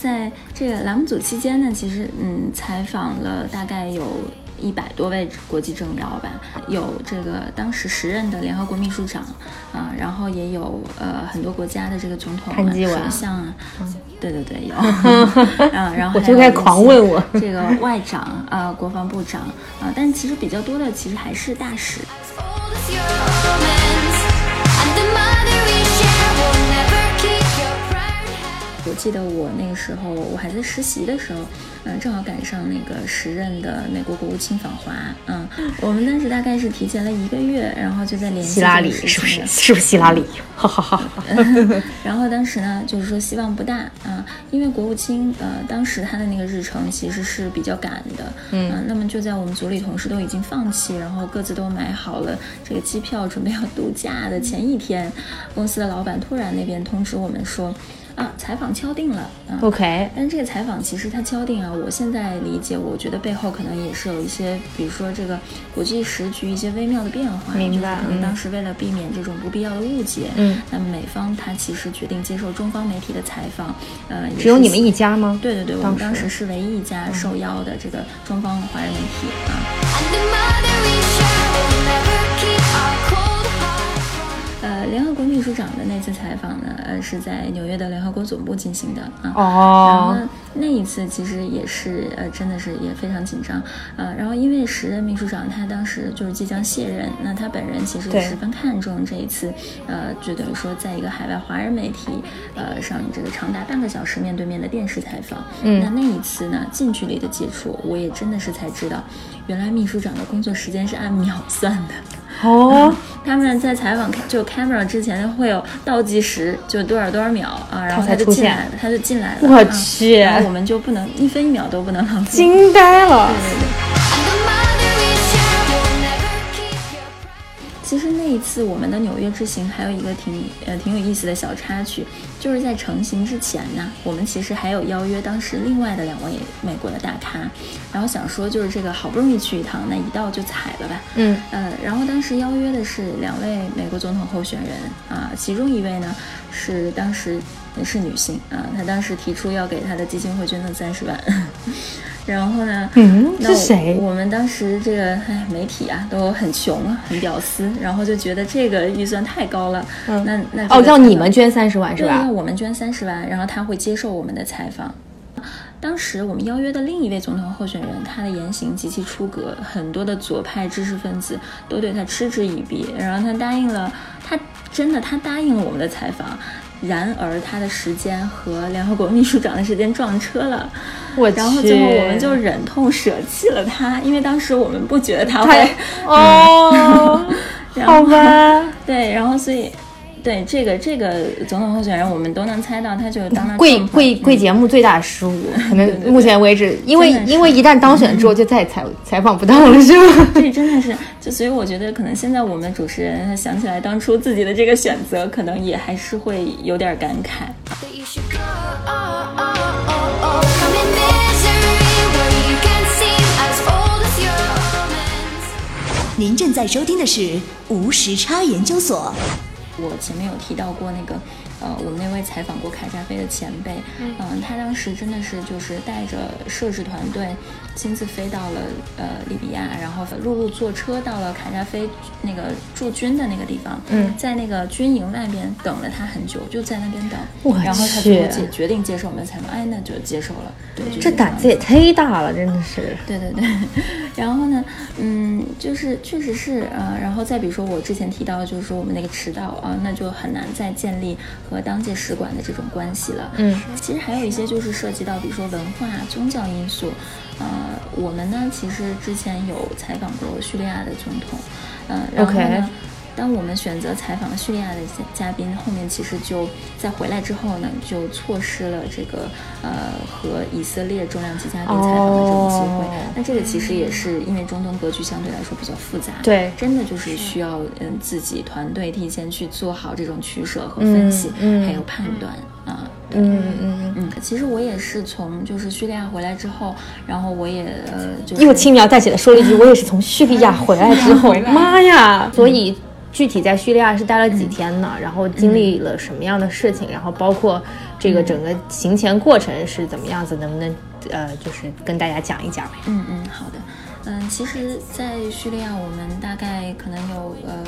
在这个栏目组期间呢，其实嗯，采访了大概有一百多位国际政要吧，有这个当时时任的联合国秘书长啊，然后也有呃很多国家的这个总统、啊、首相啊，对对对，有，啊，然后我就该狂问我。这个外长啊、国防部长啊，但其实比较多的其实还是大使。我记得我那个时候我还在实习的时候，嗯，正好赶上那个时任的美国国务卿访华，嗯，我们当时大概是提前了一个月，然后就在联系希拉里是不是？是不是希拉里？哈哈哈。然后当时呢，就是说希望不大啊，因为国务卿呃，当时他的那个日程其实是比较赶的，嗯，那么就在我们组里同事都已经放弃，然后各自都买好了这个机票，准备要度假的前一天，公司的老板突然那边通知我们说。啊，采访敲定了。嗯、OK，但这个采访其实它敲定啊，我现在理解，我觉得背后可能也是有一些，比如说这个国际时局一些微妙的变化。明白。可能当时为了避免这种不必要的误解，嗯，那么美方他其实决定接受中方媒体的采访。呃，只有你们一家吗？对对对，我们当时是唯一一家受邀的这个中方华人媒体啊。呃，联合国秘书长的那次采访呢，呃，是在纽约的联合国总部进行的啊。哦。然后呢，那一次其实也是，呃，真的是也非常紧张。呃，然后因为时任秘书长他当时就是即将卸任，那他本人其实也十分看重这一次，呃，就等于说在一个海外华人媒体，呃，上这个长达半个小时面对面的电视采访。嗯。那那一次呢，近距离的接触，我也真的是才知道，原来秘书长的工作时间是按秒算的。哦，他们在采访就 camera 之前会有倒计时，就多少多少秒啊，然后他就进来了，他就进来了。我去，然后我们就不能一分一秒都不能浪费。惊呆了。对对对。其实那一次我们的纽约之行还有一个挺呃挺有意思的小插曲，就是在成行之前呢，我们其实还有邀约当时另外的两位美国的大咖，然后想说就是这个好不容易去一趟，那一到就踩了吧。嗯呃，然后当时邀约的是两位美国总统候选人啊，其中一位呢是当时是女性啊，她当时提出要给她的基金会捐赠三十万。然后呢？嗯，是谁？我们当时这个哎，媒体啊都很穷啊，很屌丝，然后就觉得这个预算太高了。嗯，那那哦，要你们捐三十万是吧？对，我们捐三十万，然后他会接受我们的采访。当时我们邀约的另一位总统候选人，他的言行极其出格，很多的左派知识分子都对他嗤之以鼻。然后他答应了，他真的他答应了我们的采访。然而他的时间和联合国秘书长的时间撞车了，我然后最后我们就忍痛舍弃了他，因为当时我们不觉得他会哦，好吧，对，然后所以对这个这个总统候选人，我们都能猜到，他就当贵贵贵节目最大的失误，可能目前为止，因为因为一旦当选之后就再也采采访不到了，是吗？这真的是，就所以我觉得可能现在我们主持人想起来当初自己的这个选择，可能也还是会有点感慨。您正在收听的是无时差研究所。我前面有提到过那个，呃，我们那位采访过卡扎菲的前辈，嗯，他当时真的是就是带着摄制团队亲自飞到了呃利比亚，然后陆路坐车到了卡扎菲那个驻军的那个地方，嗯，在那个军营外边等了他很久，就在那边等，我然后他最后决决定接受我们的采访，哎，那就接受了，对，这胆子也忒大了，真的是，对对对，然后呢，嗯，就是确实是呃，然后再比如说我之前提到，就是说我们那个迟到啊。那就很难再建立和当届使馆的这种关系了。嗯，其实还有一些就是涉及到，比如说文化、宗教因素。呃，我们呢，其实之前有采访过叙利亚的总统，嗯，然后呢，当我们选择采访叙利亚的嘉宾，后面其实就在回来之后呢，就错失了这个呃和以色列重量级嘉宾采访的这种机会。哦那这个其实也是因为中东格局相对来说比较复杂，对，真的就是需要嗯自己团队提前去做好这种取舍和分析，嗯嗯还有判断啊。嗯嗯嗯嗯，其实我也是从就是叙利亚回来之后，然后我也呃就是又轻描淡写的说了一句，我也是从叙利亚回来之后，妈呀！所以具体在叙利亚是待了几天呢？然后经历了什么样的事情？然后包括这个整个行前过程是怎么样子？能不能呃，就是跟大家讲一讲？嗯嗯，好的。嗯，其实，在叙利亚，我们大概可能有呃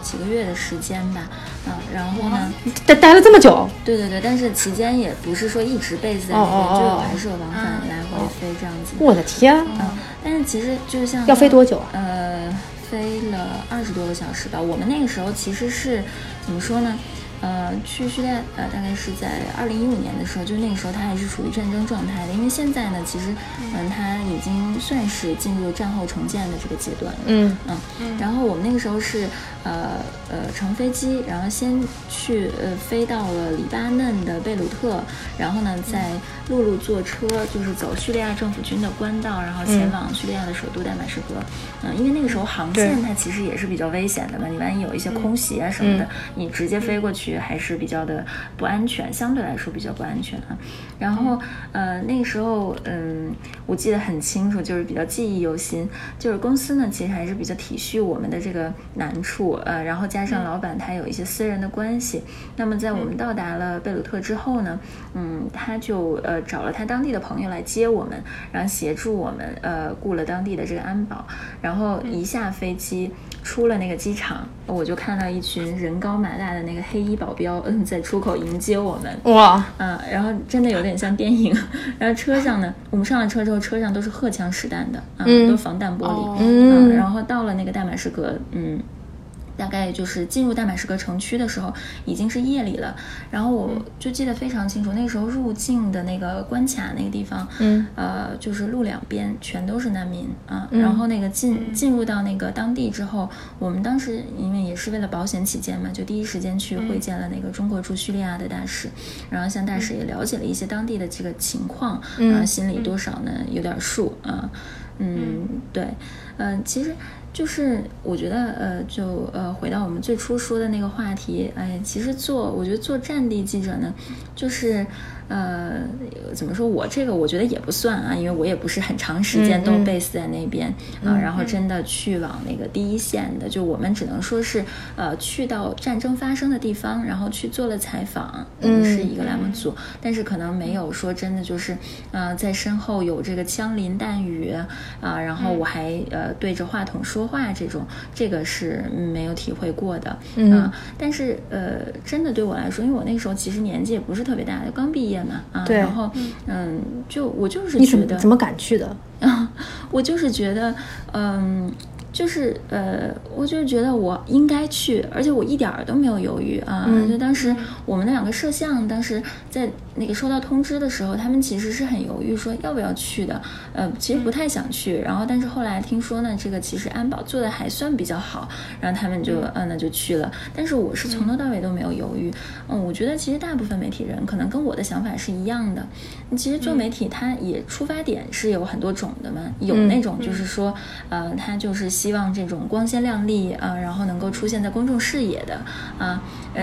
几个月的时间吧。嗯，然后呢，待待了这么久？对对对，但是期间也不是说一直 base 在那边，就有还是有往返来回飞这样子。我的天！嗯，但是其实就像要飞多久啊？呃，飞了二十多个小时吧。我们那个时候其实是怎么说呢？呃，去叙利亚，呃，大概是在二零一五年的时候，就那个时候它还是处于战争状态的。因为现在呢，其实，嗯，它已经算是进入战后重建的这个阶段了。嗯嗯。然后我们那个时候是，呃呃，乘飞机，然后先去，呃，飞到了黎巴嫩的贝鲁特，然后呢，再陆路坐车，就是走叙利亚政府军的官道，然后前往叙利亚的首都大马士革。嗯，因为那个时候航线它其实也是比较危险的嘛，你万一有一些空袭啊什么的，你直接飞过去。还是比较的不安全，相对来说比较不安全啊。然后，呃，那个时候，嗯，我记得很清楚，就是比较记忆犹新。就是公司呢，其实还是比较体恤我们的这个难处，呃，然后加上老板他有一些私人的关系。那么在我们到达了贝鲁特之后呢，嗯，他就呃找了他当地的朋友来接我们，然后协助我们，呃，雇了当地的这个安保。然后一下飞机，出了那个机场，我就看到一群人高马大的那个黑衣。保镖嗯，在出口迎接我们哇，嗯，然后真的有点像电影。然后车上呢，我们上了车之后，车上都是荷枪实弹的，嗯，都防弹玻璃，嗯，然后到了那个大马士革，嗯。大概就是进入大马士革城区的时候，已经是夜里了。然后我就记得非常清楚，那时候入境的那个关卡那个地方，嗯，呃，就是路两边全都是难民啊。然后那个进进入到那个当地之后，我们当时因为也是为了保险起见嘛，就第一时间去会见了那个中国驻叙利亚的大使，然后向大使也了解了一些当地的这个情况，啊，心里多少呢？有点数啊。嗯，对，嗯，其实。就是我觉得，呃，就呃，回到我们最初说的那个话题，哎，其实做，我觉得做战地记者呢，就是。呃，怎么说？我这个我觉得也不算啊，因为我也不是很长时间都 base 在那边啊，然后真的去往那个第一线的，就我们只能说是呃去到战争发生的地方，然后去做了采访，嗯，是一个栏目组，但是可能没有说真的就是呃在身后有这个枪林弹雨啊，然后我还呃对着话筒说话这种，这个是没有体会过的啊。但是呃，真的对我来说，因为我那时候其实年纪也不是特别大，刚毕业。嘛啊，然后嗯，就我就是觉得怎么敢去的啊？我就是觉得嗯。就是呃，我就是觉得我应该去，而且我一点儿都没有犹豫啊。就当时我们那两个摄像，当时在那个收到通知的时候，他们其实是很犹豫，说要不要去的。呃，其实不太想去。然后，但是后来听说呢，这个其实安保做的还算比较好，然后他们就嗯，那就去了。但是我是从头到尾都没有犹豫。嗯，我觉得其实大部分媒体人可能跟我的想法是一样的。其实做媒体，他也出发点是有很多种的嘛，有那种就是说，呃，他就是。希望这种光鲜亮丽啊，然后能够出现在公众视野的啊，呃，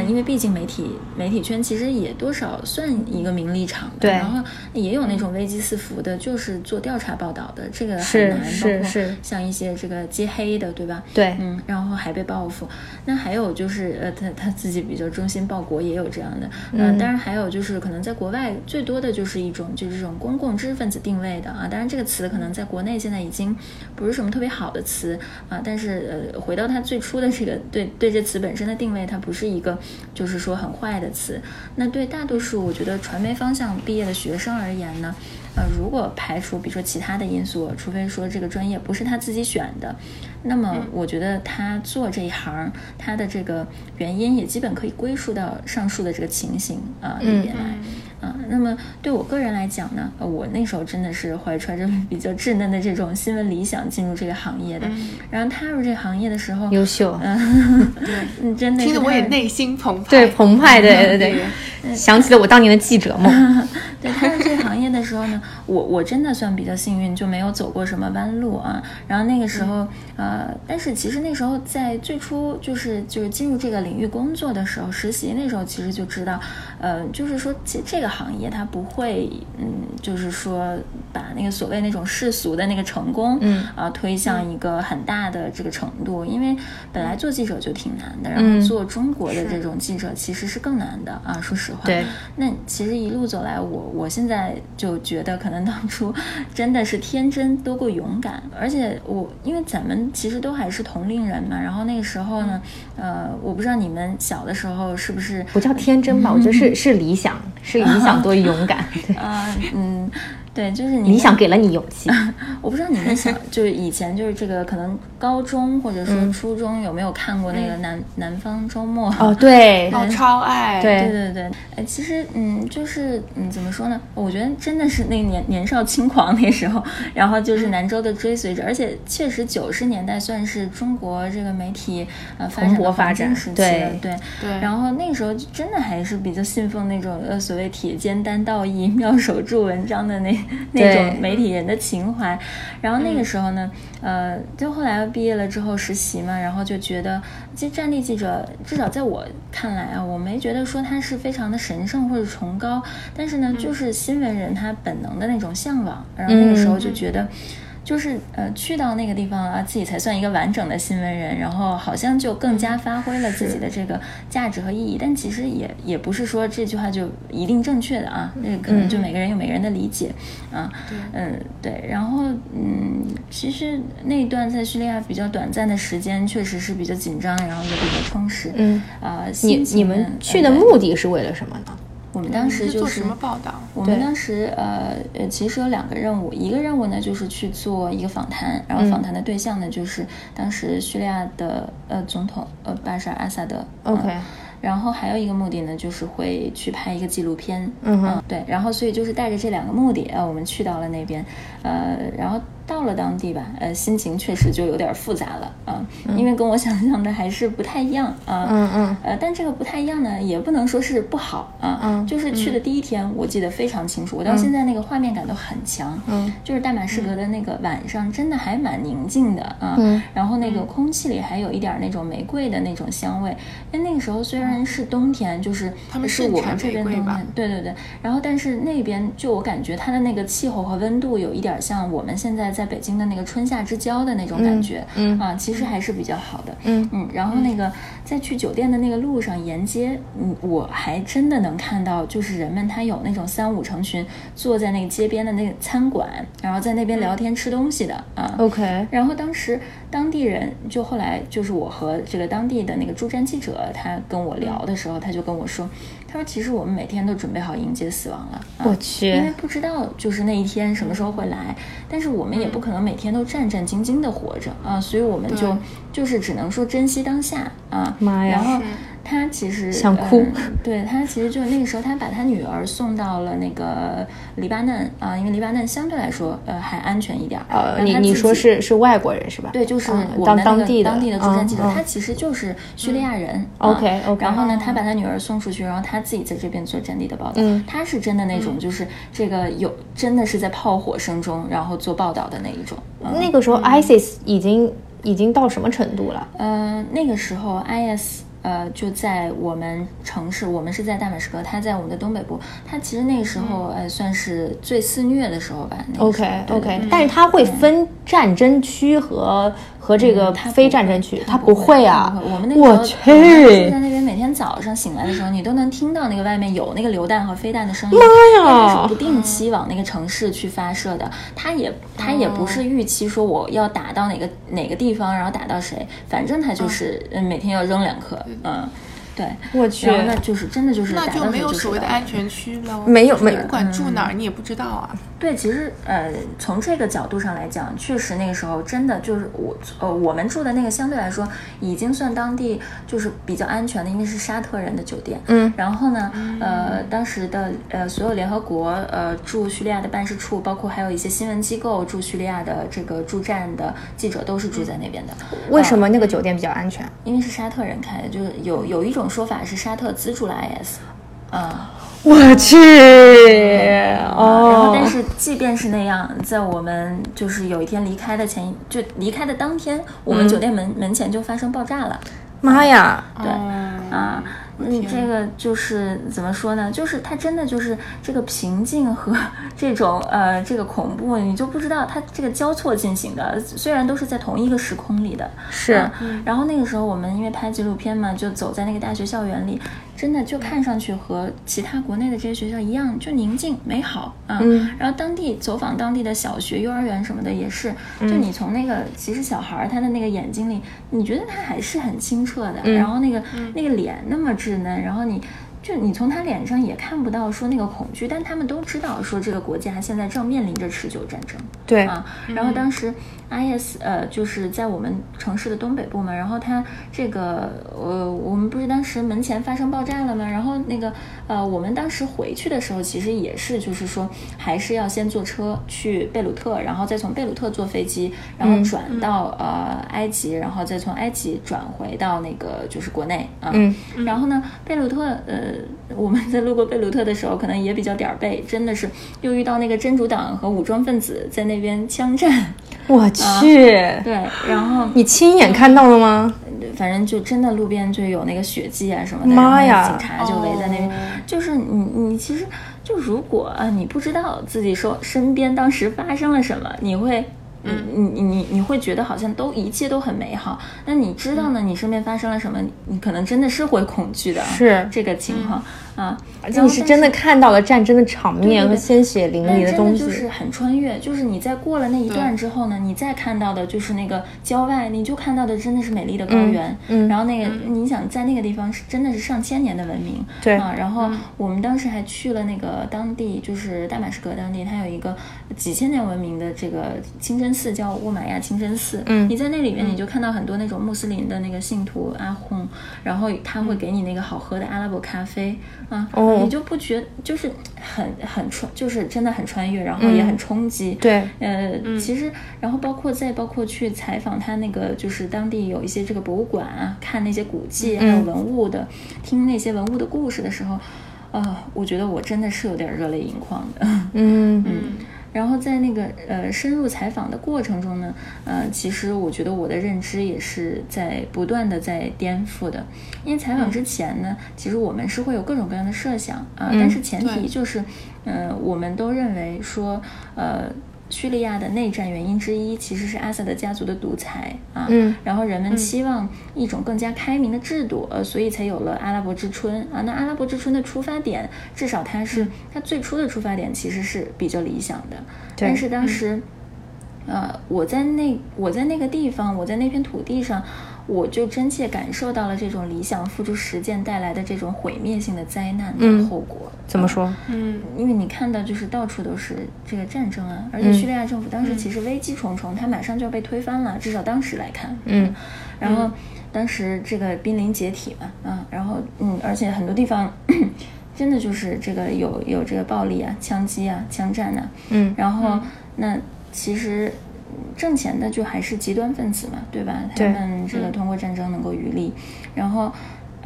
因为毕竟媒体媒体圈其实也多少算一个名利场，对。然后也有那种危机四伏的，就是做调查报道的，这个很难。是是是。像一些这个揭黑的，对吧？对。嗯，然后还被报复。那还有就是呃，他他自己比较忠心报国，也有这样的。嗯。当然还有就是可能在国外最多的就是一种就是这种公共知识分子定位的啊。当然这个词可能在国内现在已经不是什么特别好的词。啊，但是呃，回到它最初的这个对对这词本身的定位，它不是一个就是说很坏的词。那对大多数我觉得传媒方向毕业的学生而言呢，呃，如果排除比如说其他的因素，除非说这个专业不是他自己选的，那么我觉得他做这一行，他的这个原因也基本可以归属到上述的这个情形啊里面来。啊，那么对我个人来讲呢，我那时候真的是怀揣着比较稚嫩的这种新闻理想进入这个行业的。然后踏入这个行业的时候，优秀，嗯，真的听得我也内心澎湃，对，澎湃，对对对。想起了我当年的记者梦。对，踏入这个行业的时候呢，我我真的算比较幸运，就没有走过什么弯路啊。然后那个时候，呃，但是其实那时候在最初就是就是进入这个领域工作的时候，实习那时候其实就知道，呃，就是说这这个行业它不会，嗯，就是说把那个所谓那种世俗的那个成功，嗯啊，推向一个很大的这个程度，因为本来做记者就挺难的，然后做中国的这种记者其实是更难的啊。说实话，对，那其实一路走来，我。我现在就觉得，可能当初 真的是天真多过勇敢，而且我因为咱们其实都还是同龄人嘛，然后那个时候呢，呃，我不知道你们小的时候是不是不叫天真吧？我觉得是是理想，是理想多勇敢。对，嗯。对，就是你理想给了你勇气。我不知道你们想，就是以前就是这个可能高中或者说初中有没有看过那个南南方周末？哦，对，我超爱。对对对对，哎，其实嗯，就是嗯，怎么说呢？我觉得真的是那年年少轻狂那时候，然后就是南周的追随者，而且确实九十年代算是中国这个媒体呃发展的发展时期对对对。然后那时候真的还是比较信奉那种呃所谓铁肩担道义、妙手著文章的那。那种媒体人的情怀，然后那个时候呢，呃，就后来毕业了之后实习嘛，然后就觉得，其实战地记者至少在我看来啊，我没觉得说他是非常的神圣或者崇高，但是呢，就是新闻人他本能的那种向往，然后那个时候就觉得。就是呃，去到那个地方啊，自己才算一个完整的新闻人，然后好像就更加发挥了自己的这个价值和意义。但其实也也不是说这句话就一定正确的啊，那可能就每个人有每个人的理解啊。嗯，对。然后嗯，其实那段在叙利亚比较短暂的时间，确实是比较紧张，然后也比较充实。嗯啊，你你们去的目的是为了什么呢？我们当时就是什么报道？我们当时呃呃，其实有两个任务，一个任务呢就是去做一个访谈，然后访谈的对象呢就是当时叙利亚的呃总统呃巴沙尔阿萨德。OK。然后还有一个目的呢，就是会去拍一个纪录片。嗯哼。对，然后所以就是带着这两个目的呃，我们去到了那边，呃，然后。到了当地吧，呃，心情确实就有点复杂了啊，因为跟我想象的还是不太一样啊。嗯嗯。呃，但这个不太一样呢，也不能说是不好啊。嗯。就是去的第一天，我记得非常清楚，我到现在那个画面感都很强。嗯。就是大马士革的那个晚上，真的还蛮宁静的啊。嗯。然后那个空气里还有一点那种玫瑰的那种香味，因为那个时候虽然是冬天，就是他们是我们这边冬天。对对对。然后，但是那边就我感觉它的那个气候和温度有一点像我们现在在北京的那个春。夏之交的那种感觉，嗯啊，其实还是比较好的，嗯嗯。然后那个在去酒店的那个路上沿街，嗯，我还真的能看到，就是人们他有那种三五成群坐在那个街边的那个餐馆，然后在那边聊天吃东西的啊。OK。然后当时当地人就后来就是我和这个当地的那个驻站记者他跟我聊的时候，他就跟我说。他说：“其实我们每天都准备好迎接死亡了。我去，因为不知道就是那一天什么时候会来，但是我们也不可能每天都战战兢兢的活着啊，所以我们就就是只能说珍惜当下啊。妈呀！然后。”他其实想哭，对他其实就那个时候，他把他女儿送到了那个黎巴嫩啊，因为黎巴嫩相对来说呃还安全一点。呃，你你说是是外国人是吧？对，就是我当当地的当地的驻站记者，他其实就是叙利亚人。OK OK。然后呢，他把他女儿送出去，然后他自己在这边做战地的报道。嗯，他是真的那种，就是这个有真的是在炮火声中，然后做报道的那一种。那个时候，ISIS 已经已经到什么程度了？嗯，那个时候 IS。呃，就在我们城市，我们是在大马士革，他在我们的东北部。他其实那个时候，呃，算是最肆虐的时候吧。OK OK，但是他会分战争区和和这个非战争区，他不会啊。我们那个我去，在那边每天早上醒来的时候，你都能听到那个外面有那个榴弹和飞弹的声音。妈呀！是不定期往那个城市去发射的。他也他也不是预期说我要打到哪个哪个地方，然后打到谁，反正他就是每天要扔两颗。嗯，对，我去，那就是真的就是那就没有所谓的安全区了，没有，没不管住哪儿，你也不知道啊。对，其实呃，从这个角度上来讲，确实那个时候真的就是我呃，我们住的那个相对来说已经算当地就是比较安全的，因为是沙特人的酒店。嗯，然后呢，呃，当时的呃所有联合国呃驻叙利亚的办事处，包括还有一些新闻机构驻叙利亚的这个驻站的记者都是住在那边的。为什么那个酒店比较安全？因为是沙特人开的，就是有有一种说法是沙特资助了 IS。啊。我去，哦，然后但是即便是那样，在我们就是有一天离开的前一，就离开的当天，我们酒店门、门前就发生爆炸了。妈呀！对啊，嗯，这个就是怎么说呢？就是它真的就是这个平静和 这种呃这个恐怖，你就不知道它这个交错进行的。虽然都是在同一个时空里的，是。然后那个时候我们因为拍纪录片嘛，就走在那个大学校园里。真的就看上去和其他国内的这些学校一样，就宁静美好啊。嗯。然后当地走访当地的小学、幼儿园什么的也是，就你从那个其实小孩儿他的那个眼睛里，你觉得他还是很清澈的，然后那个那个脸那么稚嫩，然后你。就你从他脸上也看不到说那个恐惧，但他们都知道说这个国家现在正面临着持久战争。对啊，然后当时 IS 呃就是在我们城市的东北部嘛，然后他这个呃我们不是当时门前发生爆炸了吗？然后那个呃我们当时回去的时候，其实也是就是说还是要先坐车去贝鲁特，然后再从贝鲁特坐飞机，然后转到呃埃及，然后再从埃及转回到那个就是国内啊。嗯，然后呢贝鲁特呃。我们在路过贝鲁特的时候，可能也比较点儿背，真的是又遇到那个真主党和武装分子在那边枪战。我去，对，然后你亲眼看到了吗？反正就真的路边就有那个血迹啊什么的，妈呀！警察就围在那边。就是你，你其实就如果啊，你不知道自己说身边当时发生了什么，你会。你你你你会觉得好像都一切都很美好，那你知道呢？你身边发生了什么？你可能真的是会恐惧的，是这个情况啊。而且你是真的看到了战争的场面和鲜血淋漓的东西，就是很穿越。就是你在过了那一段之后呢，你再看到的就是那个郊外，你就看到的真的是美丽的高原。嗯，然后那个你想在那个地方是真的是上千年的文明。对啊，然后我们当时还去了那个当地，就是大马士革当地，它有一个几千年文明的这个清真寺，叫沃玛亚清真寺。嗯，你在那里面你就看到很多那种穆斯林的那个信徒阿訇，然后他会给你那个好喝的阿拉伯咖啡啊，你就不觉。就是很很穿，就是真的很穿越，然后也很冲击。对，呃，其实，然后包括再包括去采访他那个，就是当地有一些这个博物馆啊，看那些古迹还有文物的，听那些文物的故事的时候，呃，我觉得我真的是有点热泪盈眶的。嗯 嗯。然后在那个呃深入采访的过程中呢，呃，其实我觉得我的认知也是在不断的在颠覆的。因为采访之前呢，其实我们是会有各种各样的设想啊，但是前提就是，呃，我们都认为说，呃。叙利亚的内战原因之一其实是阿萨德家族的独裁啊，嗯，然后人们期望一种更加开明的制度，呃，所以才有了阿拉伯之春啊。那阿拉伯之春的出发点，至少它是它最初的出发点其实是比较理想的，但是当时，呃，我在那我在那个地方，我在那片土地上。我就真切感受到了这种理想付诸实践带来的这种毁灭性的灾难的后果。怎么说？嗯，因为你看到就是到处都是这个战争啊，而且叙利亚政府当时其实危机重重，它马上就要被推翻了，至少当时来看。嗯，然后当时这个濒临解体嘛，啊，然后嗯，而且很多地方 真的就是这个有有这个暴力啊、枪击啊、枪战啊。嗯，然后那其实。挣钱的就还是极端分子嘛，对吧？他们这个通过战争能够渔利，然后。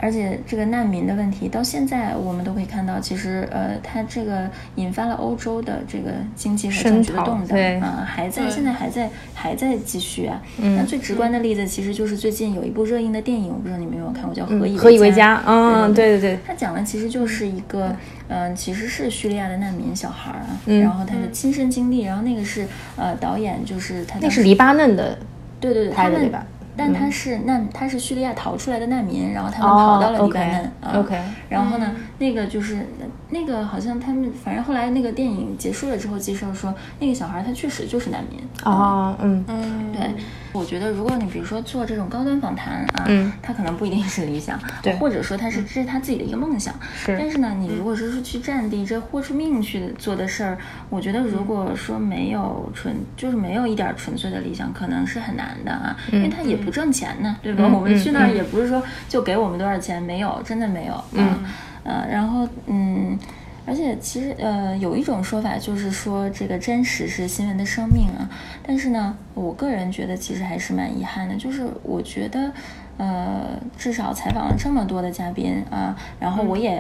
而且这个难民的问题到现在我们都可以看到，其实呃，它这个引发了欧洲的这个经济和政治的动荡啊，还在现在还在还在继续啊。那最直观的例子其实就是最近有一部热映的电影，我不知道你们有没有看过，叫《何以何以为家》。啊，对对对。它讲的其实就是一个嗯，其实是叙利亚的难民小孩啊，然后他的亲身经历，然后那个是呃导演就是他那是黎巴嫩的，对对对，他们。但他是难，他是叙利亚逃出来的难民，然后他们跑到了黎巴嫩啊。OK，然后呢，那个就是那个好像他们，反正后来那个电影结束了之后，介绍说那个小孩他确实就是难民。哦，嗯嗯，对。我觉得，如果你比如说做这种高端访谈啊，嗯，他可能不一定是理想，对，或者说他是这是他自己的一个梦想，是。但是呢，你如果说是去战地，这豁出命去做的事儿，我觉得如果说没有纯，就是没有一点纯粹的理想，可能是很难的啊，因为他也不挣钱呢，对吧？我们去那儿也不是说就给我们多少钱，没有，真的没有，嗯，呃，然后嗯。而且其实，呃，有一种说法就是说，这个真实是新闻的生命啊。但是呢，我个人觉得其实还是蛮遗憾的，就是我觉得，呃，至少采访了这么多的嘉宾啊，然后我也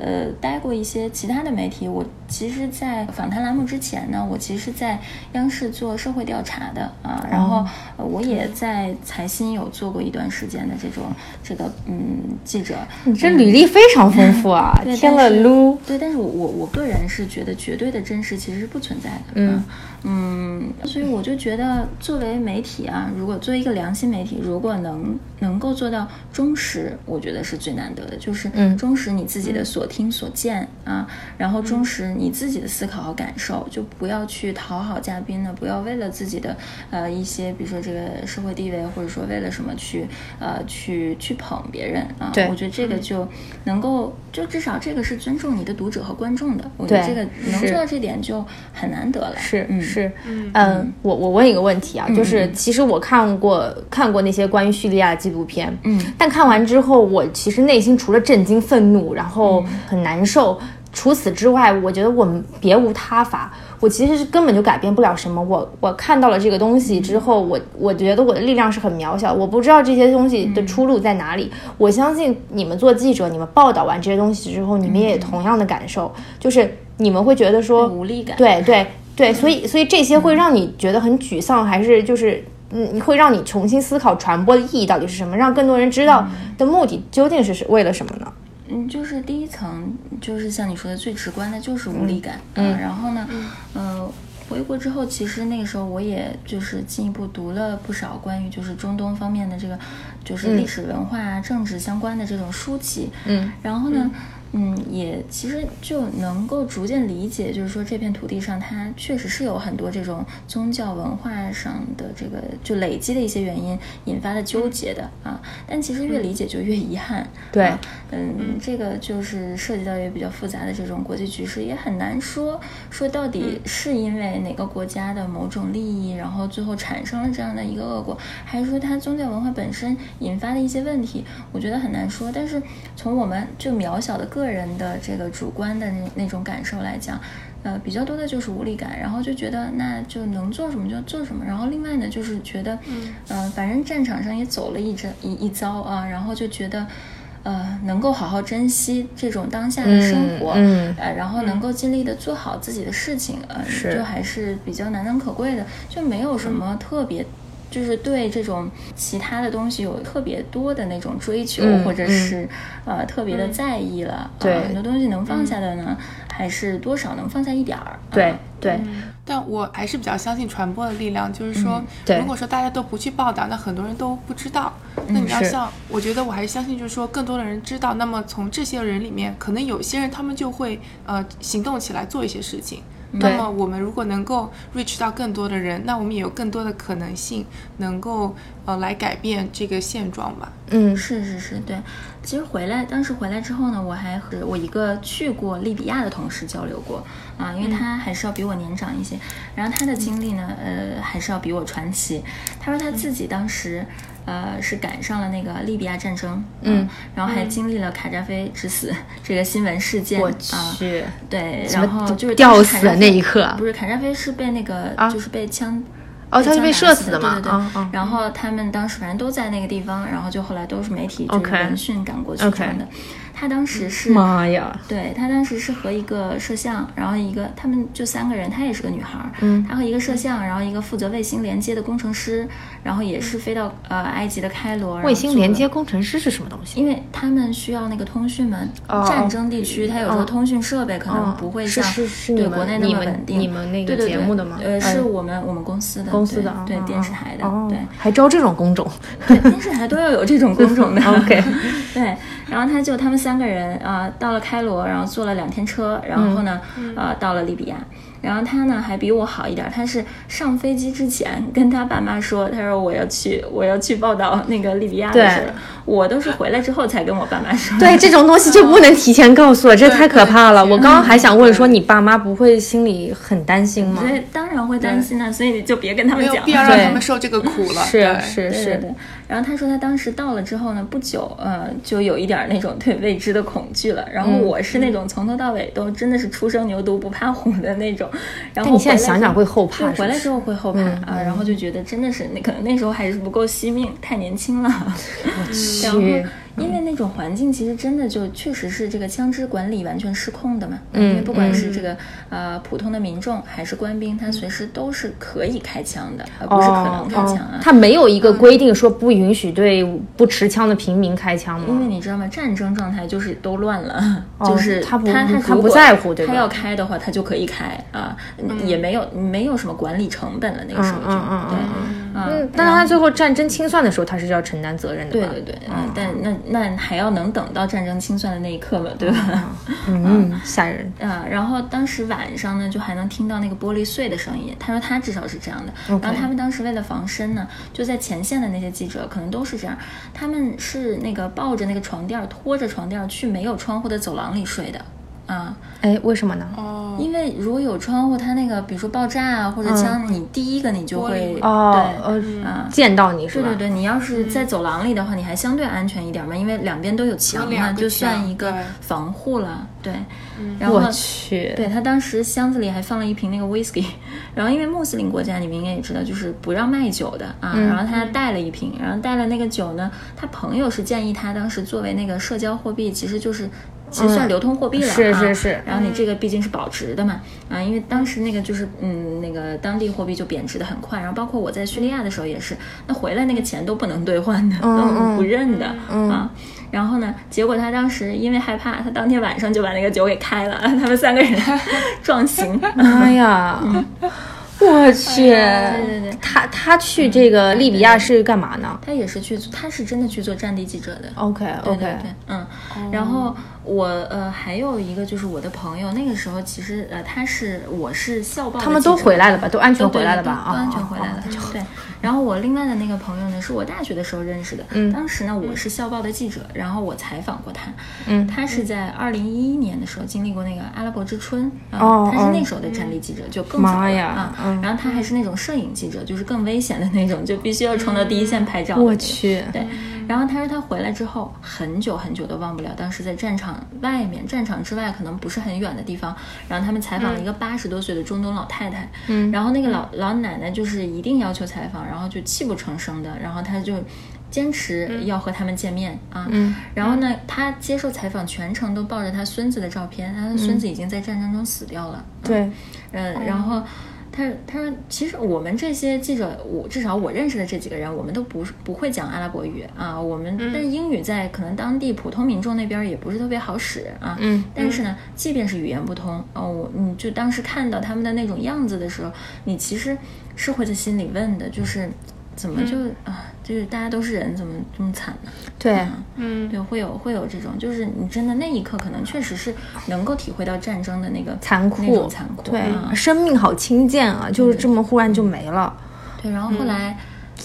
呃待过一些其他的媒体。我其实，在访谈栏目之前呢，我其实是在央视做社会调查的啊，然后我也在财新有做过一段时间的这种这个嗯记者。你这履历非常丰富啊 添了撸。对，但是我我我个人是觉得绝对的真实其实是不存在的。嗯嗯，所以我就觉得作为媒体啊，如果作为一个良心媒体，如果能能够做到忠实，我觉得是最难得的，就是忠实你自己的所听所见啊，然后忠实你自己的思考和感受，就不要去讨好嘉宾呢，不要为了自己的呃一些，比如说这个社会地位，或者说为了什么去呃去去捧别人啊。对，我觉得这个就能够，就至少这个是尊重你的读者和观众的。我觉得这个能做到这点就很难得了。是，是，嗯，我我问一个问题啊，就是其实我看过看过那些关于叙利亚的纪录片，嗯，但看完之后，我其实内心除了震惊、愤怒，然后很难受，除此之外，我觉得我们别无他法。我其实是根本就改变不了什么。我我看到了这个东西之后，我我觉得我的力量是很渺小。我不知道这些东西的出路在哪里。我相信你们做记者，你们报道完这些东西之后，你们也同样的感受，就是你们会觉得说无力感。对对 对，所以所以这些会让你觉得很沮丧，还是就是嗯，会让你重新思考传播的意义到底是什么，让更多人知道的目的究竟是为了什么呢？嗯，就是第一层，就是像你说的最直观的，就是无力感。嗯，然后呢，呃，回国之后，其实那个时候我也就是进一步读了不少关于就是中东方面的这个，就是历史文化啊、政治相关的这种书籍。嗯，然后呢。嗯，也其实就能够逐渐理解，就是说这片土地上它确实是有很多这种宗教文化上的这个就累积的一些原因引发的纠结的啊。但其实越理解就越遗憾。对，嗯，这个就是涉及到也比较复杂的这种国际局势，也很难说说到底是因为哪个国家的某种利益，然后最后产生了这样的一个恶果，还是说它宗教文化本身引发的一些问题？我觉得很难说。但是从我们就渺小的个。个人的这个主观的那那种感受来讲，呃，比较多的就是无力感，然后就觉得那就能做什么就做什么，然后另外呢，就是觉得，嗯，反正战场上也走了一阵一一遭啊，然后就觉得，呃，能够好好珍惜这种当下的生活，嗯，呃，然后能够尽力的做好自己的事情，呃，就还是比较难能可贵的，就没有什么特别。就是对这种其他的东西有特别多的那种追求，或者是呃特别的在意了。对，很多东西能放下的呢，还是多少能放下一点儿。对对。但我还是比较相信传播的力量，就是说，如果说大家都不去报道，那很多人都不知道。那你要像，我觉得我还是相信，就是说，更多的人知道。那么从这些人里面，可能有些人他们就会呃行动起来做一些事情。那么我们如果能够 reach 到更多的人，那我们也有更多的可能性能够呃来改变这个现状吧。嗯，是是是，对。其实回来当时回来之后呢，我还和我一个去过利比亚的同事交流过啊，因为他还是要比我年长一些，然后他的经历呢，呃，还是要比我传奇。他说他自己当时。呃，是赶上了那个利比亚战争，嗯，然后还经历了卡扎菲之死 这个新闻事件，我去，对，然后就是吊死的那一刻，不是卡扎菲是被那个就是被枪，哦，他是被射死的嘛，对对。对，然后他们当时反正都在那个地方，然后就后来都是媒体就是闻讯赶过去这样的。他当时是妈呀，对他当时是和一个摄像，然后一个他们就三个人，她也是个女孩，嗯，她和一个摄像，然后一个负责卫星连接的工程师，然后也是飞到呃埃及的开罗。卫星连接工程师是什么东西？因为他们需要那个通讯嘛，战争地区他有时候通讯设备可能不会像对国内那么稳定。你们那个节目的吗？呃，是我们我们公司的公司的对电视台的对，还招这种工种，对电视台都要有这种工种的。OK，对，然后他就他们三个人啊。到了开罗，然后坐了两天车，然后呢，呃，到了利比亚。然后他呢还比我好一点，他是上飞机之前跟他爸妈说，他说我要去，我要去报道那个利比亚的事。我都是回来之后才跟我爸妈说。对，这种东西就不能提前告诉我，这太可怕了。我刚刚还想问说，你爸妈不会心里很担心吗？所以当然会担心啊，所以你就别跟他们讲，没有必要让他们受这个苦了。是是是。然后他说他当时到了之后呢，不久呃就有一点那种对未知的恐惧了。然后我是那种从头到尾都真的是初生牛犊不怕虎的那种。然后你现在想想会后怕，回来之后会后怕啊，然后就觉得真的是那可能那时候还是不够惜命，太年轻了。我 去。因为那种环境其实真的就确实是这个枪支管理完全失控的嘛，因为不管是这个呃普通的民众还是官兵，他随时都是可以开枪的，而不是可能开枪啊。他没有一个规定说不允许对不持枪的平民开枪吗？因为你知道吗？战争状态就是都乱了，就是他他他不在乎，他要开的话他就可以开啊，也没有没有什么管理成本了那个时候就对，嗯，但是他最后战争清算的时候他是要承担责任的，对对对，嗯，但那。那还要能等到战争清算的那一刻了，对吧？嗯，吓人啊！然后当时晚上呢，就还能听到那个玻璃碎的声音。他说他至少是这样的。然后他们当时为了防身呢，就在前线的那些记者可能都是这样，他们是那个抱着那个床垫，拖着床垫去没有窗户的走廊里睡的。啊，哎，为什么呢？哦，因为如果有窗户，它那个比如说爆炸啊或者枪，你第一个你就会哦，对，啊，见到你是吧？对对对，你要是在走廊里的话，你还相对安全一点嘛，因为两边都有墙嘛，就算一个防护了。对，然后我去，对他当时箱子里还放了一瓶那个 whisky，然后因为穆斯林国家你们应该也知道，就是不让卖酒的啊，然后他带了一瓶，然后带了那个酒呢，他朋友是建议他当时作为那个社交货币，其实就是。其实算流通货币了啊，是是是。然后你这个毕竟是保值的嘛，啊，因为当时那个就是嗯，那个当地货币就贬值的很快。然后包括我在叙利亚的时候也是，那回来那个钱都不能兑换的，都不认的啊。然后呢，结果他当时因为害怕，他当天晚上就把那个酒给开了，他们三个人 撞行。妈 呀！我去，对对对，他他去这个利比亚是干嘛呢？他也是去，他是真的去做战地记者的。OK OK，对，嗯，然后。我呃还有一个就是我的朋友，那个时候其实呃他是我是校报，他们都回来了吧，都安全回来了吧？都安全回来了。对，然后我另外的那个朋友呢，是我大学的时候认识的。嗯，当时呢我是校报的记者，然后我采访过他。嗯，他是在二零一一年的时候经历过那个阿拉伯之春，哦，他是那时候的战地记者，就更早了啊。然后他还是那种摄影记者，就是更危险的那种，就必须要冲到第一线拍照。我去，对。然后他说他回来之后很久很久都忘不了当时在战场外面，战场之外可能不是很远的地方，然后他们采访了一个八十多岁的中东老太太，嗯，然后那个老老奶奶就是一定要求采访，然后就泣不成声的，然后他就坚持要和他们见面啊，嗯，然后呢，他接受采访全程都抱着他孙子的照片，他的孙子已经在战争中死掉了，对，嗯，然后。他他说，其实我们这些记者，我至少我认识的这几个人，我们都不是不会讲阿拉伯语啊。我们但是英语在可能当地普通民众那边也不是特别好使啊。嗯。但是呢，即便是语言不通，哦，我你就当时看到他们的那种样子的时候，你其实是会在心里问的，就是怎么就啊。就是大家都是人，怎么这么惨呢？对，嗯，对，会有会有这种，就是你真的那一刻，可能确实是能够体会到战争的那个残酷，残酷，对，生命好轻贱啊，就是这么忽然就没了。对，然后后来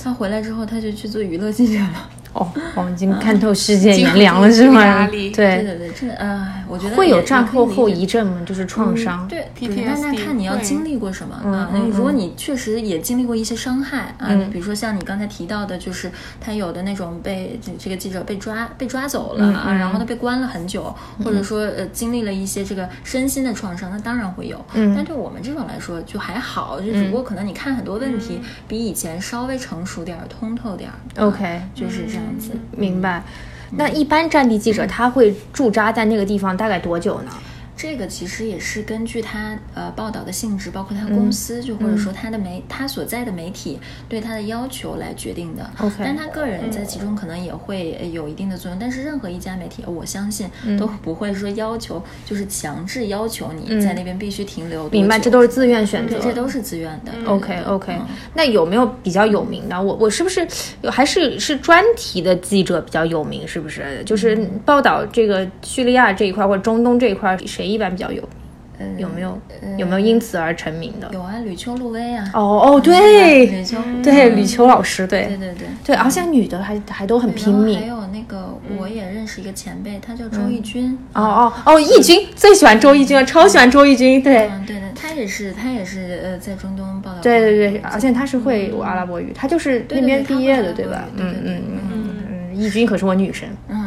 他回来之后，他就去做娱乐记者了。哦，我们已经看透世界炎凉了，是吗？对对对，真的，哎，我觉得会有战后后遗症吗？就是创伤。对，那那看你要经历过什么啊？那如果你确实也经历过一些伤害啊，比如说像你刚才提到的，就是他有的那种被这个记者被抓被抓走了啊，然后他被关了很久，或者说呃经历了一些这个身心的创伤，那当然会有。嗯，但对我们这种来说就还好，就只不过可能你看很多问题比以前稍微成熟点儿、通透点儿。OK，就是这样。样子明白，那一般战地记者他会驻扎在那个地方大概多久呢？这个其实也是根据他呃报道的性质，包括他公司，就或者说他的媒他所在的媒体对他的要求来决定的。OK，但他个人在其中可能也会有一定的作用。但是任何一家媒体，我相信都不会说要求，就是强制要求你在那边必须停留。明白，这都是自愿选择，这都是自愿的。OK OK，那有没有比较有名的？我我是不是还是是专题的记者比较有名？是不是？就是报道这个叙利亚这一块或者中东这一块谁？一般比较有，嗯有没有有没有因此而成名的？有啊，吕秋、陆薇啊。哦哦，对，吕秋，对吕秋老师，对对对对对，而且女的还还都很拼命。还有那个，我也认识一个前辈，他叫周轶君。哦哦哦，轶君最喜欢周轶君了，超喜欢周轶君。对，对的，他也是，他也是呃，在中东报道。对对对，而且他是会阿拉伯语，他就是那边毕业的，对吧？嗯嗯嗯嗯，轶君可是我女神。嗯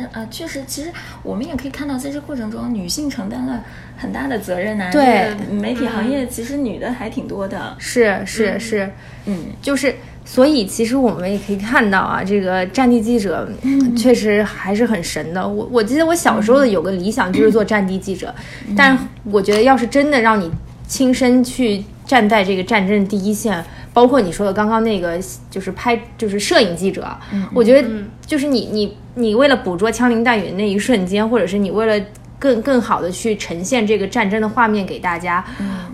嗯，对，反正啊，确实，其实我们也可以看到，在这过程中，女性承担了很大的责任呐。对，媒体行业其实女的还挺多的。是是是，嗯，就是。所以，其实我们也可以看到啊，这个战地记者确实还是很神的。我我记得我小时候的有个理想就是做战地记者，但我觉得要是真的让你亲身去站在这个战争第一线，包括你说的刚刚那个就是拍就是摄影记者，我觉得就是你你你为了捕捉枪林弹雨的那一瞬间，或者是你为了更更好的去呈现这个战争的画面给大家，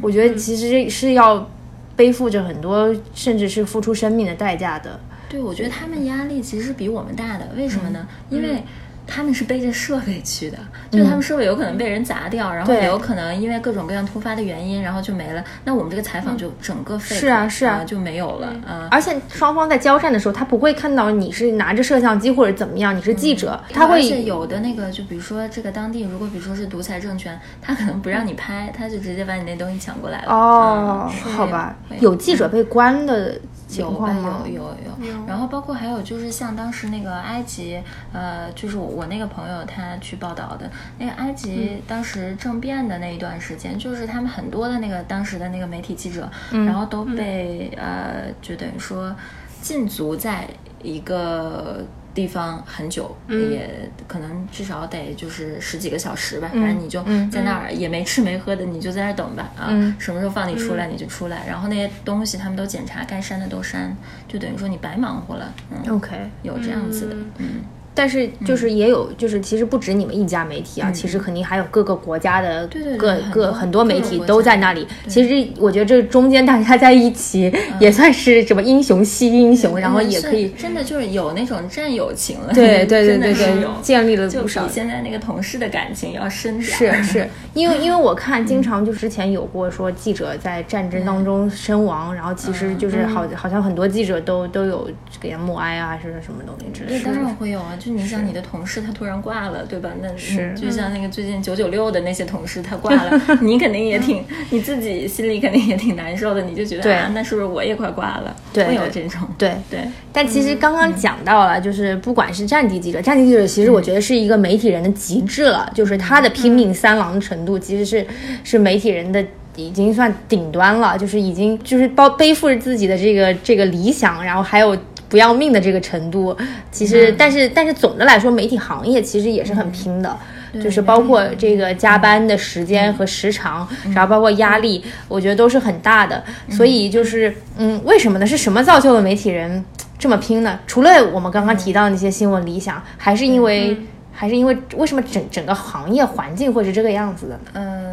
我觉得其实是要。背负着很多，甚至是付出生命的代价的。对，我觉得他们压力其实是比我们大的。为什么呢？因为。他们是背着设备去的，就他们设备有可能被人砸掉，然后也有可能因为各种各样突发的原因，然后就没了。那我们这个采访就整个废是啊是啊就没有了啊。而且双方在交战的时候，他不会看到你是拿着摄像机或者怎么样，你是记者，他会。而且有的那个，就比如说这个当地，如果比如说是独裁政权，他可能不让你拍，他就直接把你那东西抢过来了。哦，好吧，有记者被关的。有有有有，然后包括还有就是像当时那个埃及，呃，就是我我那个朋友他去报道的那个埃及当时政变的那一段时间，就是他们很多的那个当时的那个媒体记者，然后都被呃，就等于说禁足在一个。地方很久，也可能至少得就是十几个小时吧。反正你就在那儿也没吃没喝的，你就在那儿等吧。啊，什么时候放你出来你就出来。然后那些东西他们都检查，该删的都删，就等于说你白忙活了。嗯，OK，有这样子的，嗯。但是就是也有，就是其实不止你们一家媒体啊，其实肯定还有各个国家的各各很多媒体都在那里。其实我觉得这中间大家在一起也算是什么英雄惜英雄，然后也可以真的就是有那种战友情了。对 对对对对，建立了不少。比现在那个同事的感情要深点。是是，因为因为我看经常就之前有过说记者在战争当中身亡，然后其实就是好好像很多记者都都有给他默哀啊，还是什么东西之类的。当然会有啊。就你像你的同事，他突然挂了，对吧？那是就像那个最近九九六的那些同事，他挂了，你肯定也挺，你自己心里肯定也挺难受的。你就觉得啊，那是不是我也快挂了？会有这种对对。但其实刚刚讲到了，就是不管是战地记者，战地记者其实我觉得是一个媒体人的极致了，就是他的拼命三郎程度，其实是是媒体人的已经算顶端了，就是已经就是包背负着自己的这个这个理想，然后还有。不要命的这个程度，其实，但是，但是总的来说，媒体行业其实也是很拼的，就是包括这个加班的时间和时长，然后包括压力，我觉得都是很大的。所以就是，嗯，为什么呢？是什么造就了媒体人 这么拼呢？除了我们刚刚提到那些新闻理想，还是因为，还是因为为什么整整个行业环境会是这个样子的呢？嗯，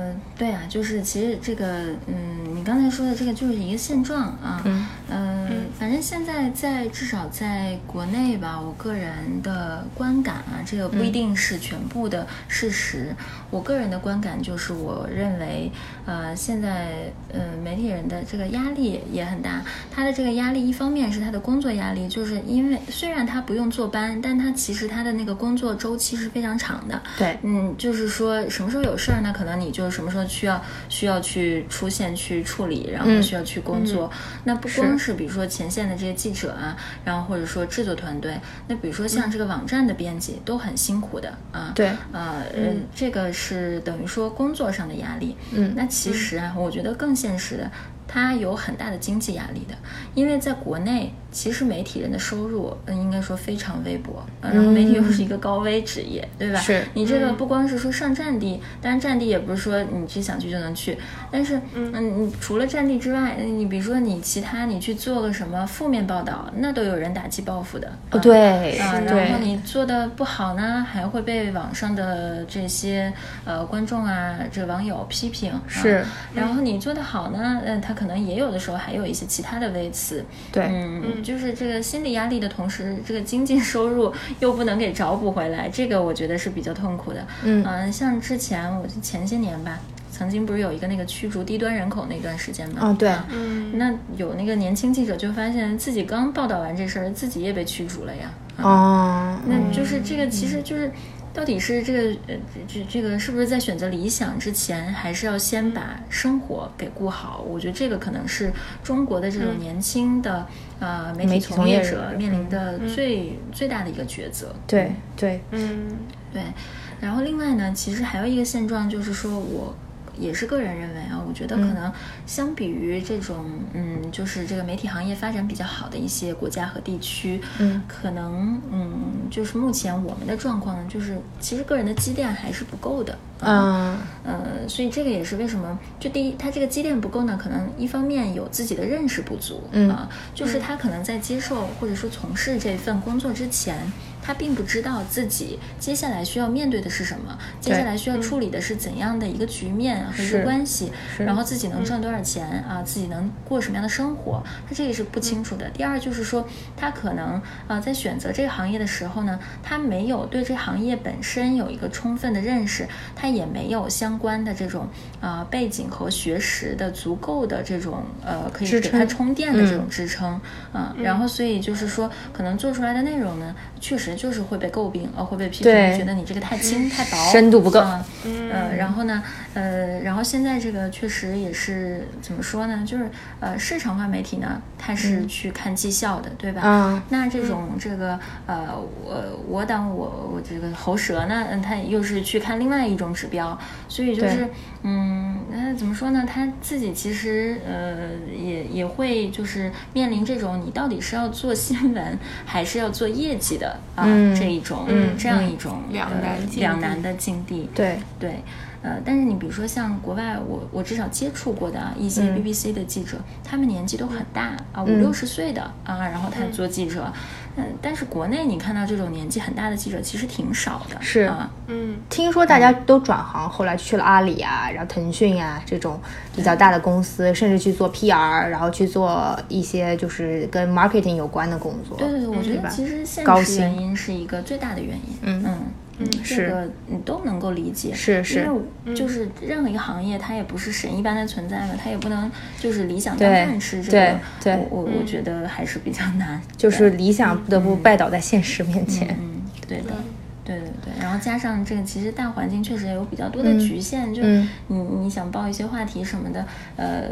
对啊，就是其实这个，嗯。你刚才说的这个就是一个现状啊，嗯，呃，反正现在在至少在国内吧，我个人的观感啊，这个不一定是全部的事实。我个人的观感就是，我认为，呃，现在呃媒体人的这个压力也很大。他的这个压力，一方面是他的工作压力，就是因为虽然他不用坐班，但他其实他的那个工作周期是非常长的。对，嗯，就是说什么时候有事儿，那可能你就什么时候需要需要去出现去。处理，然后需要去工作。那不光是比如说前线的这些记者啊，然后或者说制作团队，那比如说像这个网站的编辑都很辛苦的啊。对，呃，这个是等于说工作上的压力。嗯，那其实啊，我觉得更现实的。它有很大的经济压力的，因为在国内，其实媒体人的收入，嗯，应该说非常微薄，然后媒体又是一个高危职业，对吧？是你这个不光是说上战地，当然战地也不是说你去想去就能去，但是，嗯，你除了战地之外，你比如说你其他你去做个什么负面报道，那都有人打击报复的。对，啊，然后你做的不好呢，还会被网上的这些呃观众啊，这网友批评。是，然后你做的好呢，嗯，他。可能也有的时候还有一些其他的微词，对，嗯，就是这个心理压力的同时，这个经济 收入又不能给找补回来，这个我觉得是比较痛苦的。嗯，像之前我前些年吧，曾经不是有一个那个驱逐低端人口那段时间吗？啊，对，嗯，那有那个年轻记者就发现自己刚报道完这事儿，自己也被驱逐了呀。哦，那就是这个，其实就是。到底是这个呃这这个是不是在选择理想之前，还是要先把生活给顾好？我觉得这个可能是中国的这种年轻的呃媒体从业者面临的最最大的一个抉择。对对，嗯，对。然后另外呢，其实还有一个现状就是说我。也是个人认为啊，我觉得可能相比于这种，嗯，就是这个媒体行业发展比较好的一些国家和地区，嗯，可能，嗯，就是目前我们的状况呢，就是其实个人的积淀还是不够的，嗯，呃，所以这个也是为什么，就第一，他这个积淀不够呢，可能一方面有自己的认识不足，嗯。啊，就是他可能在接受或者说从事这份工作之前。他并不知道自己接下来需要面对的是什么，接下来需要处理的是怎样的一个局面和一个关系，然后自己能赚多少钱啊，自己能过什么样的生活，他这个是不清楚的。第二就是说，他可能啊在选择这个行业的时候呢，他没有对这行业本身有一个充分的认识，他也没有相关的这种啊背景和学识的足够的这种呃可以给他充电的这种支撑啊，然后所以就是说，可能做出来的内容呢，确实。就是会被诟病，呃，会被批评，觉得你这个太轻太薄，深度不够。呃，然后呢，呃，然后现在这个确实也是怎么说呢？就是呃，市场化媒体呢，它是去看绩效的，对吧？嗯。那这种这个呃，我我党我我这个喉舌呢，嗯，它又是去看另外一种指标，所以就是嗯，那怎么说呢？他自己其实呃也也会就是面临这种，你到底是要做新闻还是要做业绩的啊？这一种这样一种两难两难的境地。对对。呃，但是你比如说像国外，我我至少接触过的一些 BBC 的记者，他们年纪都很大啊，五六十岁的啊，然后他做记者，嗯，但是国内你看到这种年纪很大的记者其实挺少的，是啊，嗯，听说大家都转行，后来去了阿里啊，然后腾讯啊这种比较大的公司，甚至去做 PR，然后去做一些就是跟 marketing 有关的工作。对对对，我觉得其实现实原因是一个最大的原因，嗯嗯。嗯，这个你都能够理解，是是，因为就是任何一个行业，它也不是神一般的存在嘛，它也不能就是理想当饭吃。这个，对，我我觉得还是比较难，就是理想不得不拜倒在现实面前。嗯，对的，对对对。然后加上这个，其实大环境确实也有比较多的局限，就是你你想报一些话题什么的，呃，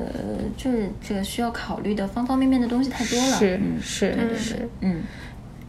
就是这个需要考虑的方方面面的东西太多了。是是是，嗯。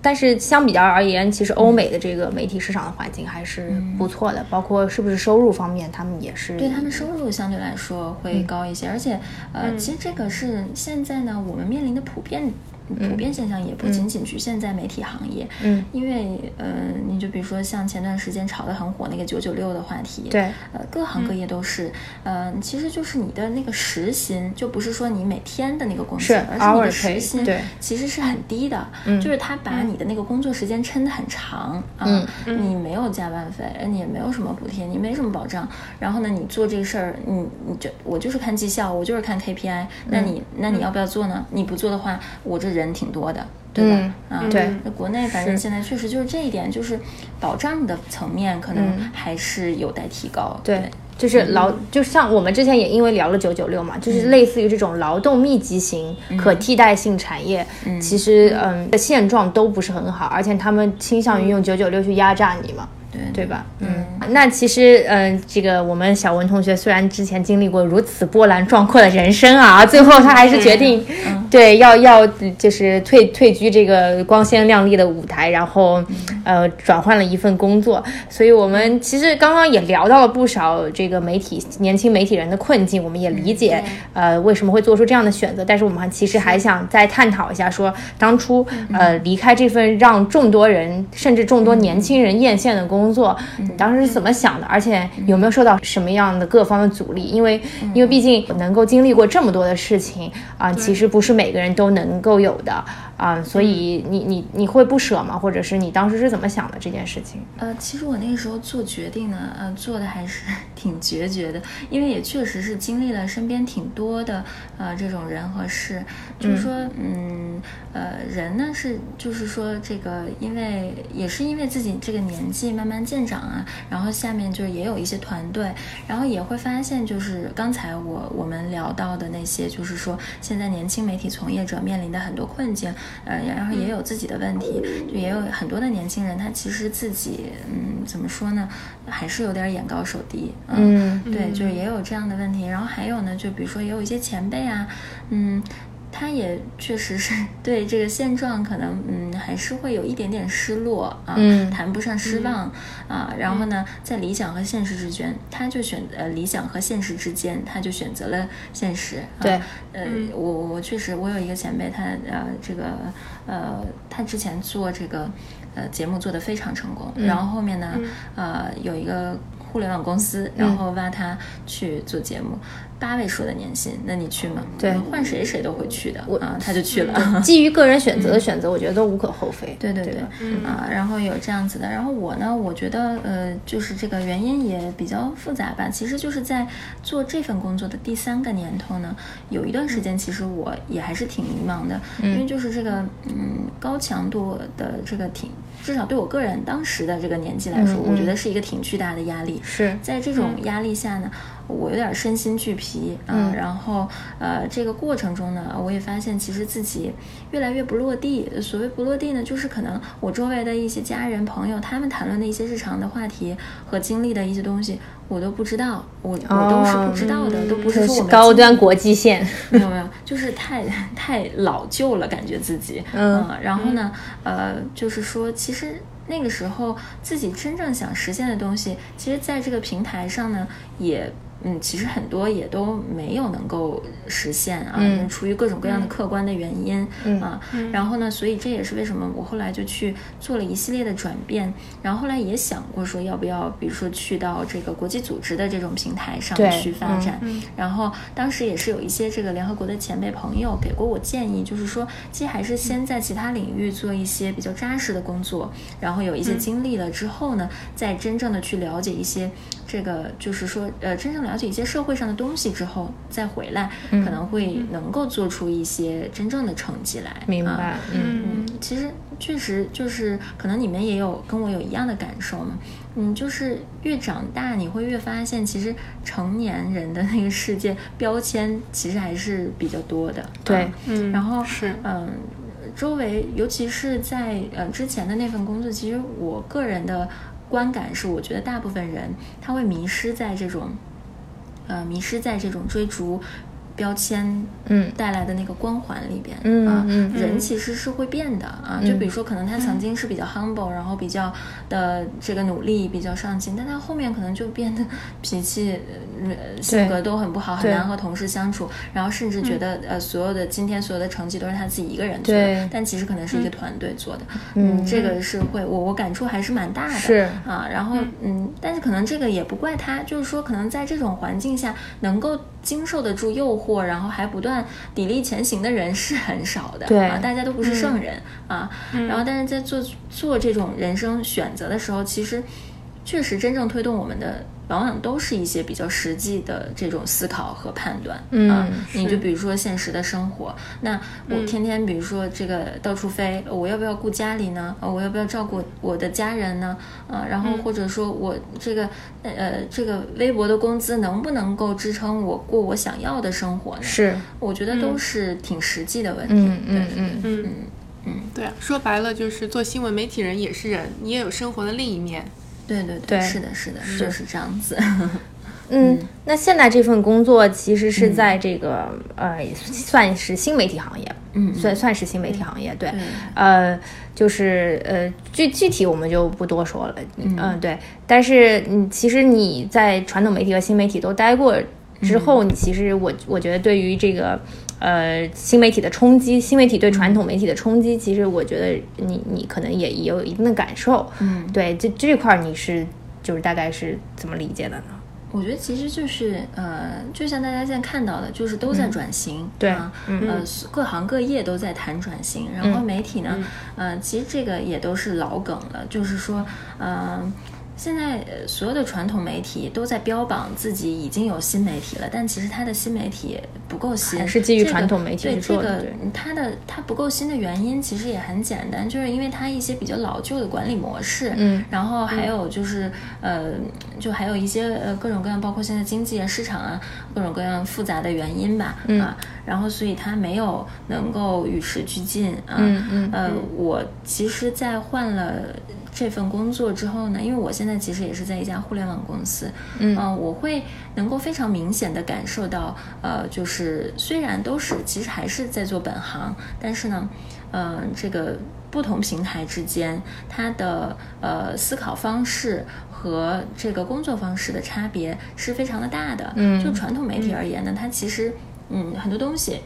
但是相比较而言，其实欧美的这个媒体市场的环境还是不错的，包括是不是收入方面，他们也是对他们收入相对来说会高一些，而且呃，其实这个是现在呢我们面临的普遍。普遍现象也不仅仅局限在媒体行业，嗯，因为呃，你就比如说像前段时间炒得很火那个九九六的话题，对，呃，各行各业都是，呃，其实就是你的那个时薪，就不是说你每天的那个工资，而是你的时薪，对，其实是很低的，嗯，就是他把你的那个工作时间撑得很长，啊，你没有加班费，你也没有什么补贴，你没什么保障，然后呢，你做这个事儿，你你就我就是看绩效，我就是看 KPI，那你那你要不要做呢？你不做的话，我这人。人挺多的，对吧？啊，对，那国内反正现在确实就是这一点，就是保障的层面可能还是有待提高。对，就是劳，就像我们之前也因为聊了九九六嘛，就是类似于这种劳动密集型、可替代性产业，其实嗯的现状都不是很好，而且他们倾向于用九九六去压榨你嘛。对对吧？嗯，那其实，嗯，这个我们小文同学虽然之前经历过如此波澜壮阔的人生啊，最后他还是决定，对，要要就是退退居这个光鲜亮丽的舞台，然后呃转换了一份工作。所以我们其实刚刚也聊到了不少这个媒体年轻媒体人的困境，我们也理解呃为什么会做出这样的选择。但是我们其实还想再探讨一下，说当初呃离开这份让众多人甚至众多年轻人艳羡的工。工作，你当时是怎么想的？而且有没有受到什么样的各方的阻力？因为，因为毕竟能够经历过这么多的事情啊，其实不是每个人都能够有的。啊，所以你你你会不舍吗？或者是你当时是怎么想的这件事情？呃，其实我那个时候做决定呢，呃，做的还是 挺决绝的，因为也确实是经历了身边挺多的呃这种人和事，就是说，嗯，呃，人呢是就是说这个，因为也是因为自己这个年纪慢慢渐长啊，然后下面就是也有一些团队，然后也会发现就是刚才我我们聊到的那些，就是说现在年轻媒体从业者面临的很多困境。呃，然后也有自己的问题，就也有很多的年轻人，他其实自己，嗯，怎么说呢，还是有点眼高手低，嗯，对，就是也有这样的问题。然后还有呢，就比如说也有一些前辈啊，嗯。他也确实是 对这个现状可能嗯还是会有一点点失落啊，谈不上失望啊。然后呢，在理想和现实之间，他就选呃理想和现实之间，他就选择了现实。对，呃，我我确实我有一个前辈，他呃这个呃他之前做这个呃节目做得非常成功，然后后面呢呃有一个互联网公司，然后挖他去做节目。八位数的年薪，那你去吗？对，换谁谁都会去的。我啊，他就去了。基于个人选择的选择，我觉得都无可厚非。对对对，啊，然后有这样子的。然后我呢，我觉得呃，就是这个原因也比较复杂吧。其实就是在做这份工作的第三个年头呢，有一段时间其实我也还是挺迷茫的，因为就是这个嗯高强度的这个挺，至少对我个人当时的这个年纪来说，我觉得是一个挺巨大的压力。是在这种压力下呢。我有点身心俱疲啊，然后呃，这个过程中呢，我也发现其实自己越来越不落地。所谓不落地呢，就是可能我周围的一些家人朋友，他们谈论的一些日常的话题和经历的一些东西，我都不知道，我我都是不知道的，都不是说我们高端国际线，没有没有，就是太太老旧了，感觉自己嗯，然后呢，呃，就是说其实那个时候自己真正想实现的东西，其实在这个平台上呢也。嗯，其实很多也都没有能够实现啊，出于各种各样的客观的原因啊。然后呢，所以这也是为什么我后来就去做了一系列的转变。然后后来也想过说，要不要比如说去到这个国际组织的这种平台上去发展。然后当时也是有一些这个联合国的前辈朋友给过我建议，就是说，其实还是先在其他领域做一些比较扎实的工作，然后有一些经历了之后呢，再真正的去了解一些。这个就是说，呃，真正了解一些社会上的东西之后，再回来，可能会能够做出一些真正的成绩来。明白，嗯嗯，其实确实就是，可能你们也有跟我有一样的感受嘛。嗯，就是越长大，你会越发现，其实成年人的那个世界标签其实还是比较多的。对，嗯，然后是，嗯，周围，尤其是在呃之前的那份工作，其实我个人的。观感是，我觉得大部分人他会迷失在这种，呃，迷失在这种追逐。标签嗯。带来的那个光环里边嗯啊人其实是会变的啊就比如说可能他曾经是比较 humble 然后比较的这个努力比较上进但他后面可能就变得脾气性格都很不好很难和同事相处然后甚至觉得呃所有的今天所有的成绩都是他自己一个人做的但其实可能是一个团队做的嗯。这个是会我我感触还是蛮大的是。啊然后嗯但是可能这个也不怪他就是说可能在这种环境下能够经受得住诱惑。然后还不断砥砺前行的人是很少的，对啊，大家都不是圣人啊。然后，但是在做做这种人生选择的时候，其实确实真正推动我们的。往往都是一些比较实际的这种思考和判断啊，你就比如说现实的生活，那我天天比如说这个到处飞，我要不要顾家里呢？我要不要照顾我的家人呢？啊，然后或者说我这个呃这个微薄的工资能不能够支撑我过我想要的生活呢？是，我觉得都是挺实际的问题。嗯嗯嗯嗯嗯，对啊，说白了就是做新闻媒体人也是人，你也有生活的另一面。对对对，是的，是的，就是这样子。嗯，那现在这份工作其实是在这个呃，算是新媒体行业，嗯，算算是新媒体行业，对，呃，就是呃，具具体我们就不多说了，嗯，对。但是嗯，其实你在传统媒体和新媒体都待过之后，你其实我我觉得对于这个。呃，新媒体的冲击，新媒体对传统媒体的冲击，其实我觉得你你可能也也有一定的感受。嗯，对，这这块你是就是大概是怎么理解的呢？我觉得其实就是呃，就像大家现在看到的，就是都在转型，对啊，呃，各行各业都在谈转型，然后媒体呢，呃，其实这个也都是老梗了，就是说，呃。现在所有的传统媒体都在标榜自己已经有新媒体了，但其实它的新媒体不够新，还是基于传统媒体做的。对这个，它的它不够新的原因其实也很简单，就是因为它一些比较老旧的管理模式，嗯，然后还有就是呃，就还有一些呃各种各样，包括现在经济啊、市场啊各种各样复杂的原因吧，啊，然后所以它没有能够与时俱进啊，嗯嗯，呃，我其实，在换了。这份工作之后呢，因为我现在其实也是在一家互联网公司，嗯，我会能够非常明显的感受到，呃，就是虽然都是其实还是在做本行，但是呢，嗯，这个不同平台之间它的呃思考方式和这个工作方式的差别是非常的大的。嗯，就传统媒体而言呢，它其实嗯很多东西。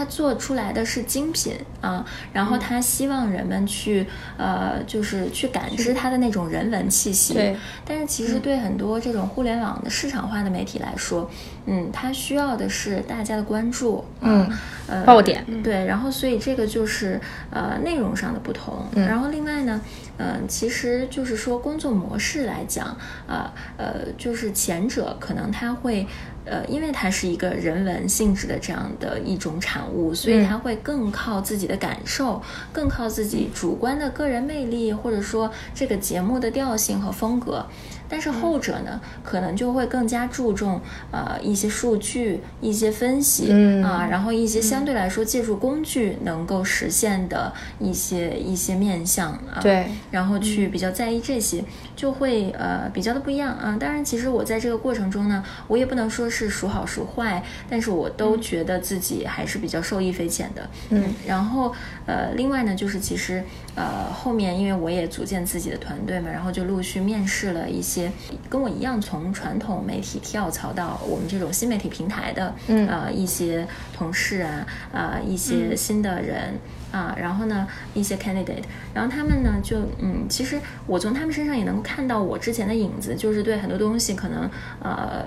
他做出来的是精品啊，然后他希望人们去呃，就是去感知他的那种人文气息。对。但是其实对很多这种互联网的市场化的媒体来说，嗯，他需要的是大家的关注，嗯，呃，爆点。对。然后所以这个就是呃内容上的不同。嗯。然后另外呢，嗯，其实就是说工作模式来讲啊，呃，就是前者可能他会。呃，因为它是一个人文性质的这样的一种产物，所以它会更靠自己的感受，更靠自己主观的个人魅力，或者说这个节目的调性和风格。但是后者呢，可能就会更加注重呃一些数据、一些分析啊，然后一些相对来说借助工具能够实现的一些一些面向啊，对，然后去比较在意这些，就会呃比较的不一样啊。当然，其实我在这个过程中呢，我也不能说是孰好孰坏，但是我都觉得自己还是比较受益匪浅的。嗯，然后呃，另外呢，就是其实呃后面因为我也组建自己的团队嘛，然后就陆续面试了一些。跟我一样从传统媒体跳槽到我们这种新媒体平台的，嗯。啊一些同事啊啊一些新的人啊，然后呢一些 candidate，然后他们呢就嗯，其实我从他们身上也能够看到我之前的影子，就是对很多东西可能呃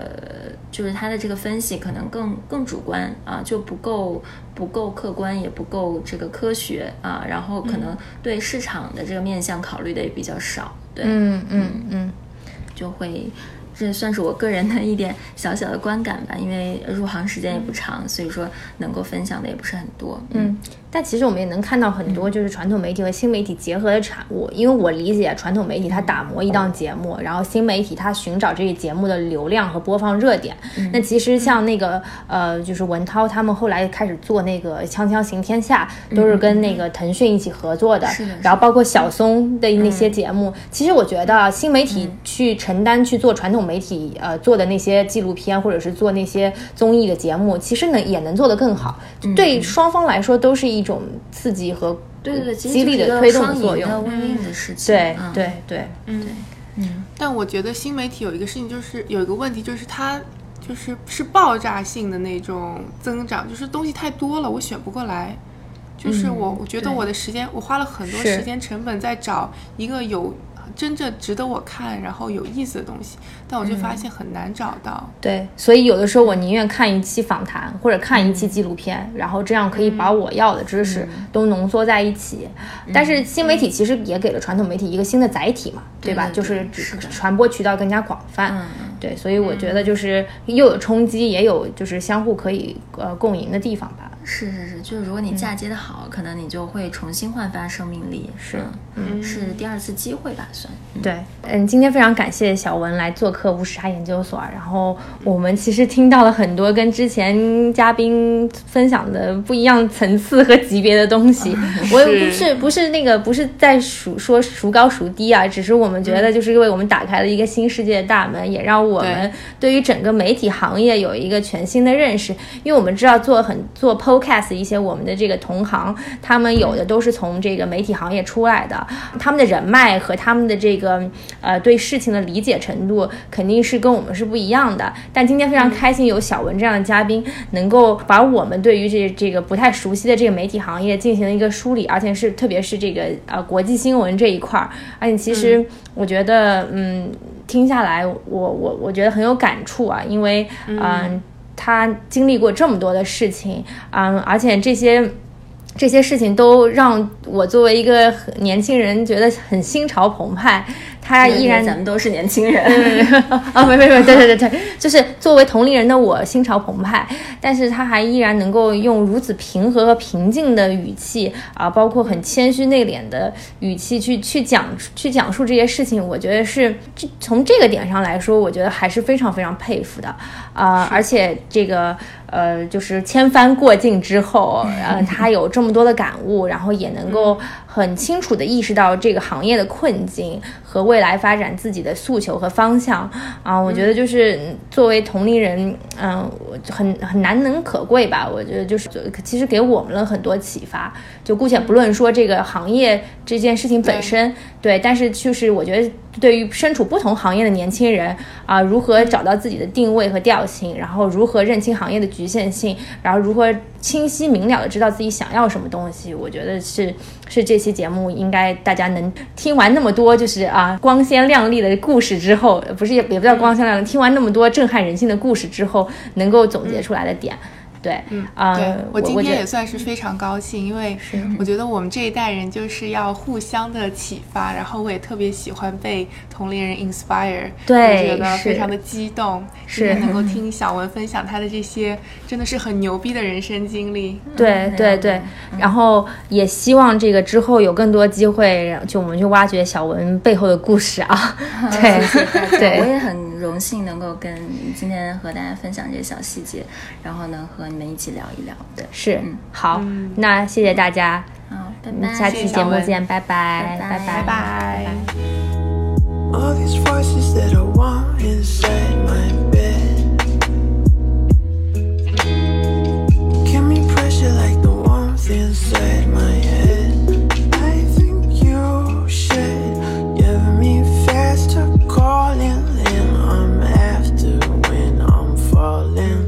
就是他的这个分析可能更更主观啊，就不够不够客观，也不够这个科学啊，然后可能对市场的这个面向考虑的也比较少，对，嗯嗯。嗯。就会。这算是我个人的一点小小的观感吧，因为入行时间也不长，所以说能够分享的也不是很多。嗯，但其实我们也能看到很多就是传统媒体和新媒体结合的产物，因为我理解传统媒体它打磨一档节目，然后新媒体它寻找这个节目的流量和播放热点。那其实像那个呃，就是文涛他们后来开始做那个《锵锵行天下》，都是跟那个腾讯一起合作的。然后包括小松的那些节目，其实我觉得新媒体去承担去做传统。媒体呃做的那些纪录片，或者是做那些综艺的节目，其实能也能做得更好，对双方来说都是一种刺激和对对对激励的推动作用。的事情，对对对，嗯嗯。但我觉得新媒体有一个事情，就是有一个问题，就是它就是是爆炸性的那种增长，就是东西太多了，我选不过来。就是我我觉得我的时间，我花了很多时间成本在找一个有。真正值得我看，然后有意思的东西，但我就发现很难找到。对，所以有的时候我宁愿看一期访谈或者看一期纪录片，然后这样可以把我要的知识都浓缩在一起。但是新媒体其实也给了传统媒体一个新的载体嘛，对吧？就是是传播渠道更加广泛。嗯对，所以我觉得就是又有冲击，也有就是相互可以呃共赢的地方吧。是是是，就是如果你嫁接的好，可能你就会重新焕发生命力。是，嗯，是第二次机会吧，算。对，嗯，今天非常感谢小文来做客乌时差研究所。然后我们其实听到了很多跟之前嘉宾分享的不一样层次和级别的东西。我也不是不是那个不是在数说孰高孰低啊，只是我们觉得就是为我们打开了一个新世界的大门，也让我们对于整个媒体行业有一个全新的认识。因为我们知道做很做 podcast 一些我们的这个同行，他们有的都是从这个媒体行业出来的，他们的人脉和他们的这个呃对事情的理解程度肯定是跟我们是不一样的。但今天非常开心有小文这样的嘉宾，能够把我们对于这这个不太熟悉的这个媒体行业进行了一个梳理，而且是特别是这个呃国际新闻这一块儿，而且其实我觉得嗯听下来我我我觉得很有感触啊，因为嗯。他经历过这么多的事情，嗯，而且这些这些事情都让我作为一个年轻人觉得很心潮澎湃。他依然咱们都是年轻人。啊，没没没，对对对对，就是作为同龄人的我心潮澎湃，但是他还依然能够用如此平和和平静的语气啊，包括很谦虚内敛的语气去去讲去讲述这些事情，我觉得是从这个点上来说，我觉得还是非常非常佩服的。啊，而且这个。呃，就是千帆过尽之后，呃，他有这么多的感悟，然后也能够很清楚的意识到这个行业的困境和未来发展自己的诉求和方向啊。我觉得就是作为同龄人，嗯，很很难能可贵吧。我觉得就是其实给我们了很多启发。就姑且不论说这个行业这件事情本身，对，但是就是我觉得对于身处不同行业的年轻人啊，如何找到自己的定位和调性，然后如何认清行业的局。限性，然后如何清晰明了的知道自己想要什么东西？我觉得是 是这期节目应该大家能听完那么多就是啊光鲜亮丽的故事之后，不是也也不叫光鲜亮丽，听完那么多震撼人心的故事之后，能够总结出来的点。对，嗯啊，我今天也算是非常高兴，因为我觉得我们这一代人就是要互相的启发，然后我也特别喜欢被同龄人 inspire，对，我觉得非常的激动，是能够听小文分享他的这些真的是很牛逼的人生经历，对对对，然后也希望这个之后有更多机会，就我们去挖掘小文背后的故事啊，对对，我也很荣幸能够跟今天和大家分享这些小细节，然后能和。你们一起聊一聊，的，是，好，那谢谢大家，好，拜拜，下期节目见，拜拜，拜拜，拜拜。Mm-hmm.